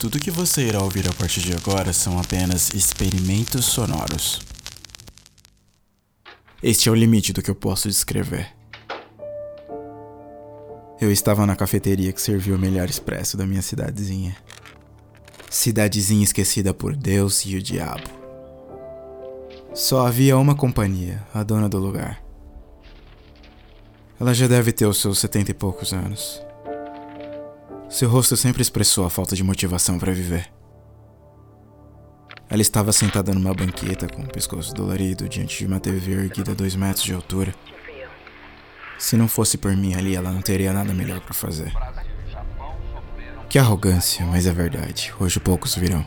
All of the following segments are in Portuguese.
Tudo que você irá ouvir a partir de agora são apenas experimentos sonoros. Este é o limite do que eu posso descrever. Eu estava na cafeteria que serviu o melhor expresso da minha cidadezinha. Cidadezinha esquecida por Deus e o diabo. Só havia uma companhia, a dona do lugar. Ela já deve ter os seus setenta e poucos anos. Seu rosto sempre expressou a falta de motivação para viver. Ela estava sentada numa banqueta com o pescoço dolorido diante de uma TV erguida a dois metros de altura. Se não fosse por mim ali, ela não teria nada melhor para fazer. Que arrogância, mas é verdade. Hoje poucos virão.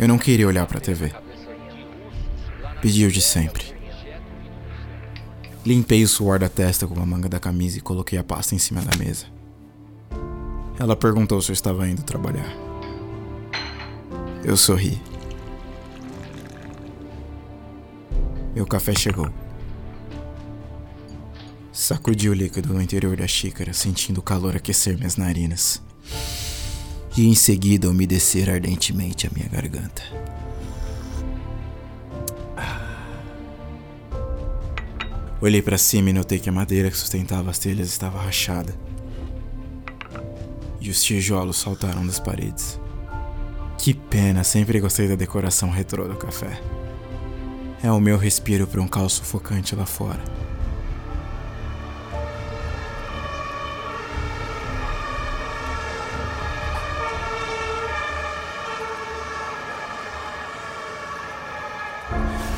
Eu não queria olhar para a TV. Pedi o de sempre. Limpei o suor da testa com a manga da camisa e coloquei a pasta em cima da mesa. Ela perguntou se eu estava indo trabalhar. Eu sorri. Meu café chegou. Sacudi o líquido no interior da xícara, sentindo o calor aquecer minhas narinas. E em seguida umedecer ardentemente a minha garganta. Olhei para cima e notei que a madeira que sustentava as telhas estava rachada e os tijolos saltaram das paredes. Que pena, sempre gostei da decoração retrô do café. É o meu respiro para um caos sufocante lá fora.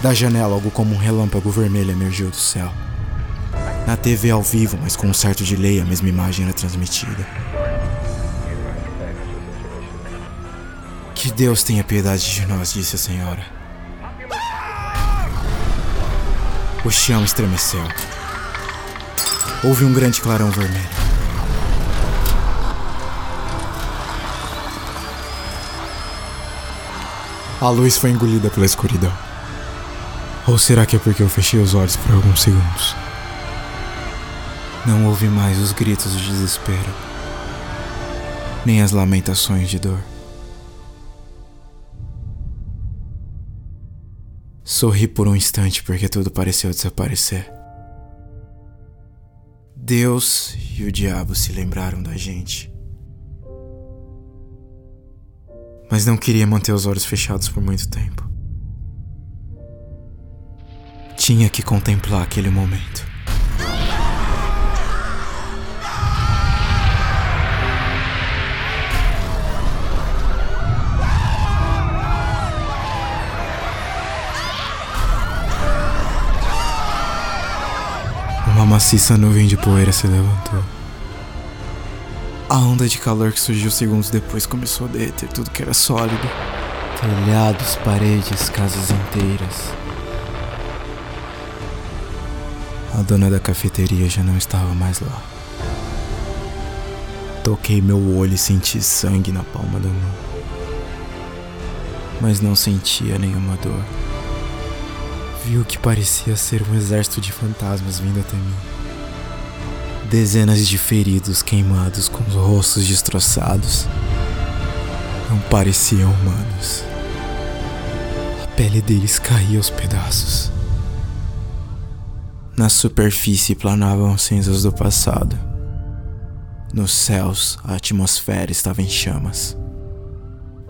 Da janela, algo como um relâmpago vermelho emergiu do céu. Na TV ao vivo, mas com um certo delay, a mesma imagem era transmitida. Que Deus tenha piedade de nós, disse a senhora. O chão estremeceu. Houve um grande clarão vermelho. A luz foi engolida pela escuridão. Ou será que é porque eu fechei os olhos por alguns segundos? Não houve mais os gritos de desespero, nem as lamentações de dor. Sorri por um instante porque tudo pareceu desaparecer. Deus e o diabo se lembraram da gente. Mas não queria manter os olhos fechados por muito tempo. Tinha que contemplar aquele momento. Maciça nuvem de poeira se levantou. A onda de calor que surgiu segundos depois começou a derreter tudo que era sólido. Telhados, paredes, casas inteiras. A dona da cafeteria já não estava mais lá. Toquei meu olho e senti sangue na palma da mão. Mas não sentia nenhuma dor vi o que parecia ser um exército de fantasmas vindo até mim. Dezenas de feridos queimados com os rostos destroçados. Não pareciam humanos. A pele deles caía aos pedaços. Na superfície planavam cinzas do passado. Nos céus, a atmosfera estava em chamas.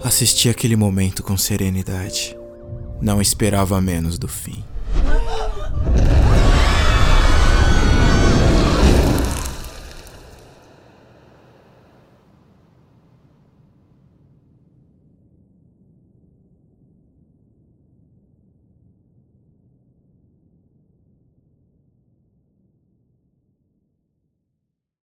Assisti aquele momento com serenidade. Não esperava menos do fim.